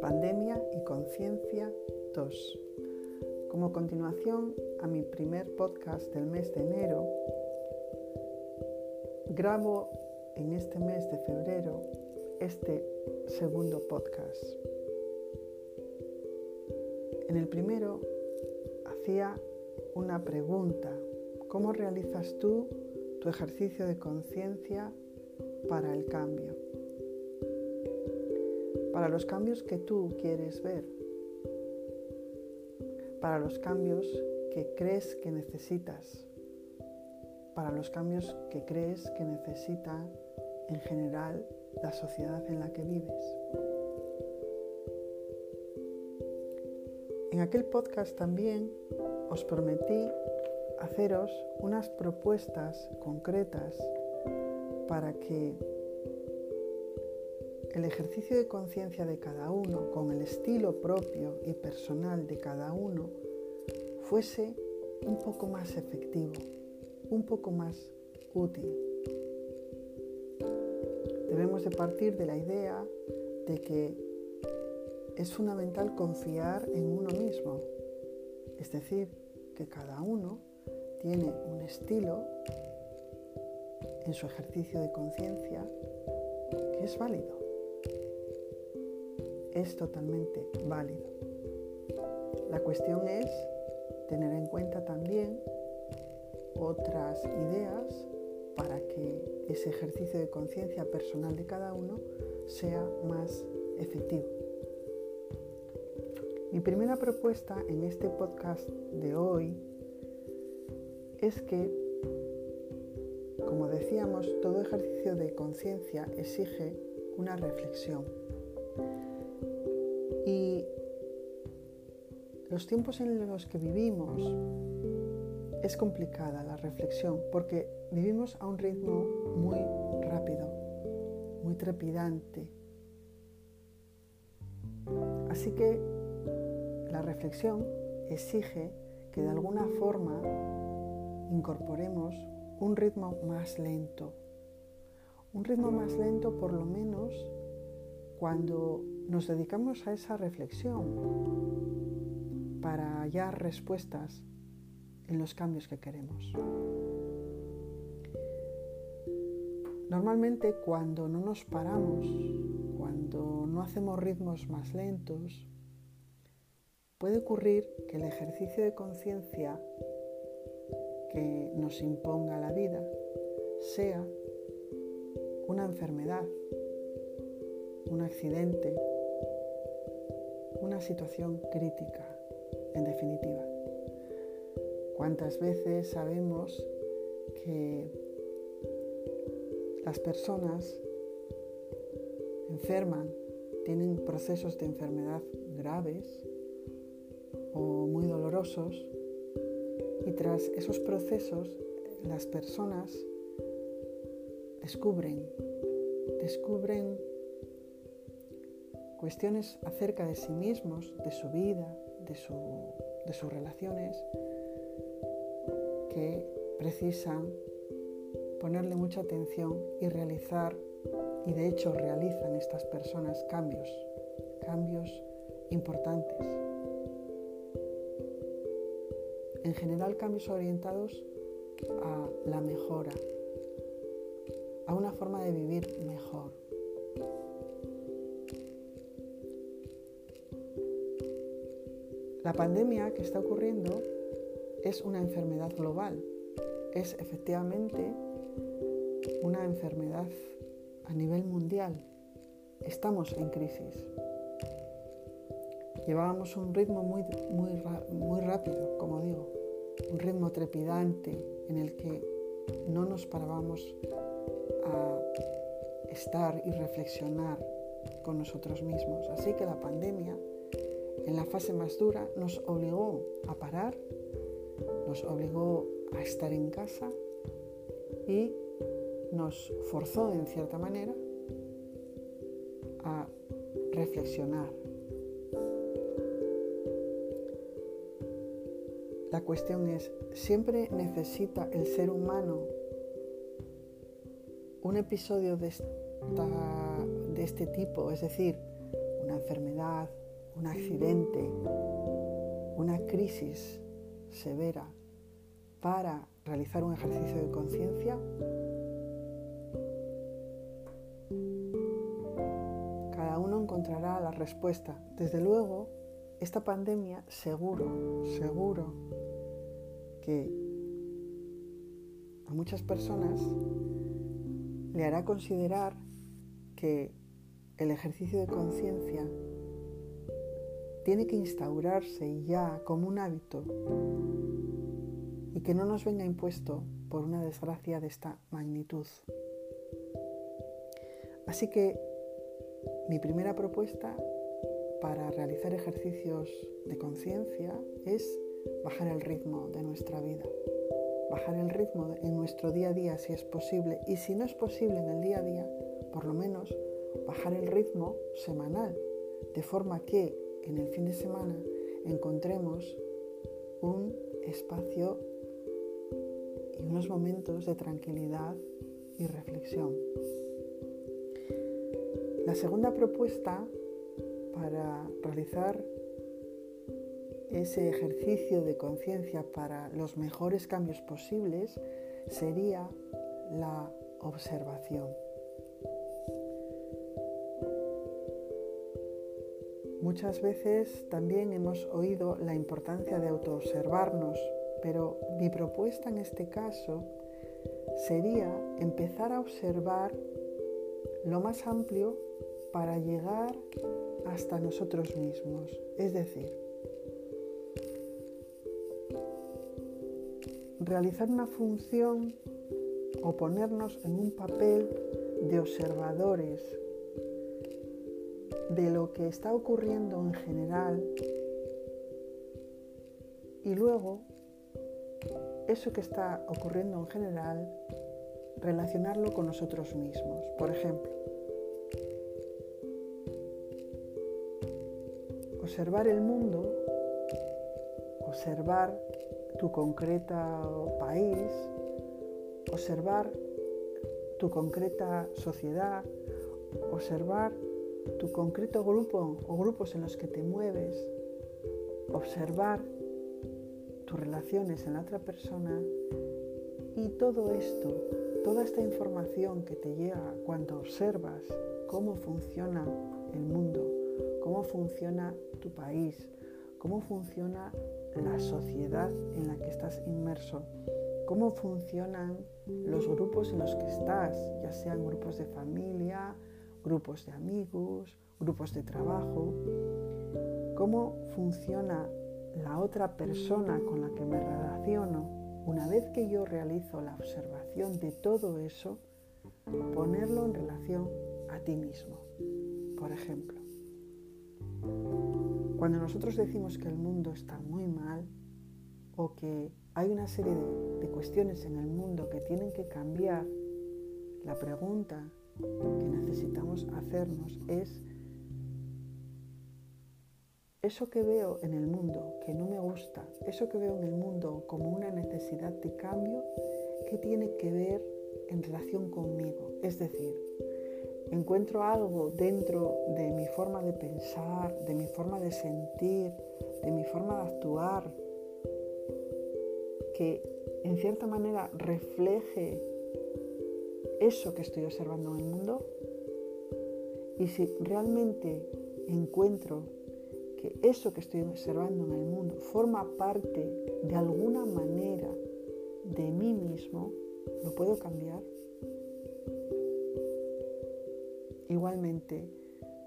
Pandemia y conciencia 2. Como continuación a mi primer podcast del mes de enero, grabo en este mes de febrero este segundo podcast. En el primero hacía una pregunta. ¿Cómo realizas tú tu ejercicio de conciencia para el cambio? Para los cambios que tú quieres ver. Para los cambios que crees que necesitas. Para los cambios que crees que necesita en general la sociedad en la que vives. En aquel podcast también os prometí haceros unas propuestas concretas para que el ejercicio de conciencia de cada uno, con el estilo propio y personal de cada uno, fuese un poco más efectivo, un poco más útil. Debemos de partir de la idea de que es fundamental confiar en uno mismo, es decir, que cada uno tiene un estilo en su ejercicio de conciencia que es válido. Es totalmente válido. La cuestión es tener en cuenta también otras ideas para que ese ejercicio de conciencia personal de cada uno sea más efectivo. Mi primera propuesta en este podcast de hoy es que, como decíamos, todo ejercicio de conciencia exige una reflexión. Y los tiempos en los que vivimos es complicada la reflexión porque vivimos a un ritmo muy rápido, muy trepidante. Así que la reflexión exige que de alguna forma incorporemos un ritmo más lento. Un ritmo más lento por lo menos cuando nos dedicamos a esa reflexión para hallar respuestas en los cambios que queremos. Normalmente cuando no nos paramos, cuando no hacemos ritmos más lentos, Puede ocurrir que el ejercicio de conciencia que nos imponga la vida sea una enfermedad, un accidente, una situación crítica, en definitiva. ¿Cuántas veces sabemos que las personas enferman, tienen procesos de enfermedad graves muy dolorosos y tras esos procesos las personas descubren, descubren cuestiones acerca de sí mismos, de su vida, de, de sus relaciones, que precisan ponerle mucha atención y realizar, y de hecho realizan estas personas cambios, cambios importantes en general cambios orientados a la mejora, a una forma de vivir mejor. La pandemia que está ocurriendo es una enfermedad global, es efectivamente una enfermedad a nivel mundial. Estamos en crisis. Llevábamos un ritmo muy, muy, muy rápido, como digo, un ritmo trepidante en el que no nos parábamos a estar y reflexionar con nosotros mismos. Así que la pandemia, en la fase más dura, nos obligó a parar, nos obligó a estar en casa y nos forzó, en cierta manera, a reflexionar, La cuestión es, ¿siempre necesita el ser humano un episodio de, de este tipo, es decir, una enfermedad, un accidente, una crisis severa para realizar un ejercicio de conciencia, cada uno encontrará la respuesta. Desde luego, esta pandemia seguro, seguro que a muchas personas le hará considerar que el ejercicio de conciencia tiene que instaurarse ya como un hábito y que no nos venga impuesto por una desgracia de esta magnitud. Así que mi primera propuesta para realizar ejercicios de conciencia es bajar el ritmo de nuestra vida, bajar el ritmo en nuestro día a día si es posible y si no es posible en el día a día, por lo menos bajar el ritmo semanal, de forma que en el fin de semana encontremos un espacio y unos momentos de tranquilidad y reflexión. La segunda propuesta para realizar ese ejercicio de conciencia para los mejores cambios posibles sería la observación. Muchas veces también hemos oído la importancia de autoobservarnos, pero mi propuesta en este caso sería empezar a observar lo más amplio para llegar hasta nosotros mismos. Es decir, realizar una función o ponernos en un papel de observadores de lo que está ocurriendo en general y luego eso que está ocurriendo en general relacionarlo con nosotros mismos. Por ejemplo, observar el mundo, observar tu concreto país, observar tu concreta sociedad, observar tu concreto grupo o grupos en los que te mueves, observar tus relaciones en la otra persona y todo esto, toda esta información que te llega cuando observas cómo funciona el mundo, cómo funciona tu país, cómo funciona la sociedad en la que estás inmerso, cómo funcionan los grupos en los que estás, ya sean grupos de familia, grupos de amigos, grupos de trabajo, cómo funciona la otra persona con la que me relaciono. Una vez que yo realizo la observación de todo eso, ponerlo en relación a ti mismo. Por ejemplo, cuando nosotros decimos que el mundo está muy mal o que hay una serie de, cuestiones en el mundo que tienen que cambiar, la pregunta que necesitamos hacernos es eso que veo en el mundo que no me gusta, eso que veo en el mundo como una necesidad de cambio, ¿qué tiene que ver en relación conmigo? Es decir, encuentro algo dentro de mi forma de pensar, de mi forma de sentir, de mi forma de actuar, que en cierta manera refleje eso que estoy observando en el mundo y si realmente encuentro que eso que estoy observando en el mundo forma parte de alguna manera de mí mismo, ¿lo puedo cambiar? Igualmente,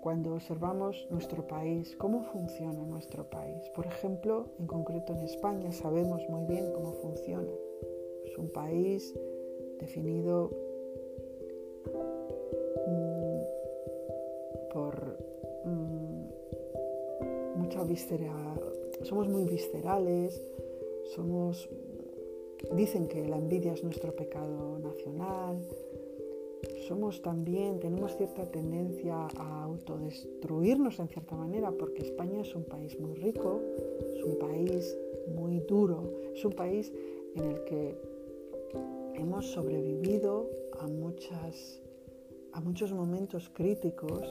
cuando observamos nuestro país, cómo funciona nuestro país. Por ejemplo, en concreto en España sabemos muy bien cómo funciona. Es un país definido somos muy viscerales, dicen que la envidia es nuestro pecado nacional, somos también, tenemos cierta tendencia a autodestruirnos en cierta manera, porque España es un país muy rico, es un país muy duro, es un país en el que hemos sobrevivido a, muchas, a muchos momentos críticos,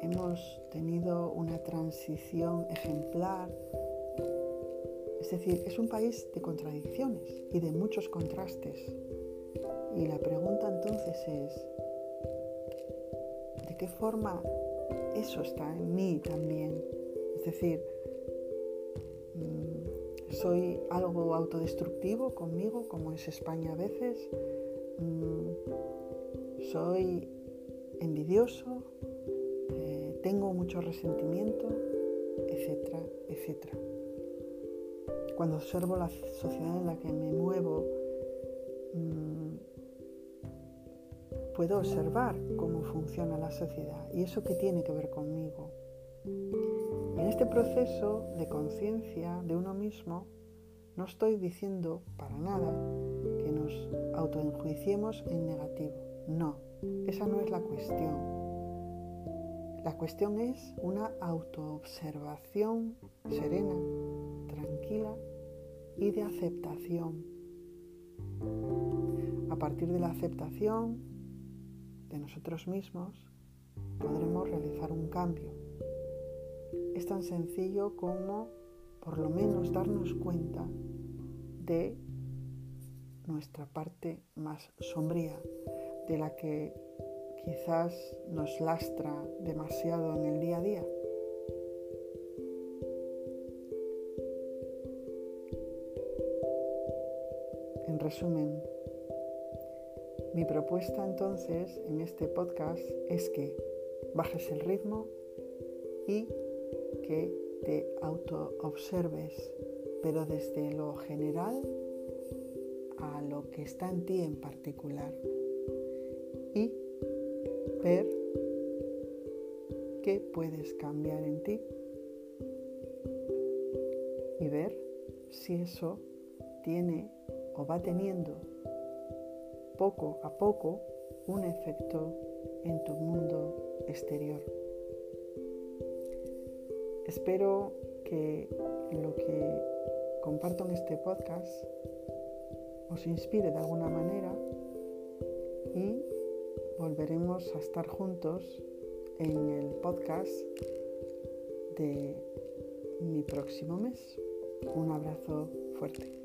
hemos tenido una transición ejemplar. Es decir, es un país de contradicciones y de muchos contrastes. Y la pregunta entonces es, ¿de qué forma eso está en mí también? Es decir, mm, soy algo autodestructivo conmigo, como es España a veces. Mm, soy envidioso, eh, tengo mucho resentimiento, etcétera, etcétera. Cuando observo la sociedad en la que me muevo, puedo observar cómo funciona la sociedad y eso que tiene que ver conmigo. En este proceso de conciencia de uno mismo, no estoy diciendo para nada que nos autoenjuiciemos en negativo. No, esa no es la cuestión. La cuestión es una autoobservación serena, tranquila y de aceptación. A partir de la aceptación de nosotros mismos, podremos realizar un cambio. Es tan sencillo como por lo menos darnos cuenta de nuestra parte más sombría, de la que quizás nos lastra demasiado en el día a día. En resumen, mi propuesta entonces en este podcast es que bajes el ritmo y que te auto-observes, pero desde lo general a lo que está en ti en particular. Y ver qué puedes cambiar en ti. Y ver si eso tiene o va teniendo poco a poco un efecto en tu mundo exterior. Espero que lo que comparto en este podcast os inspire de alguna manera y volveremos a estar juntos en el podcast de mi próximo mes. Un abrazo fuerte.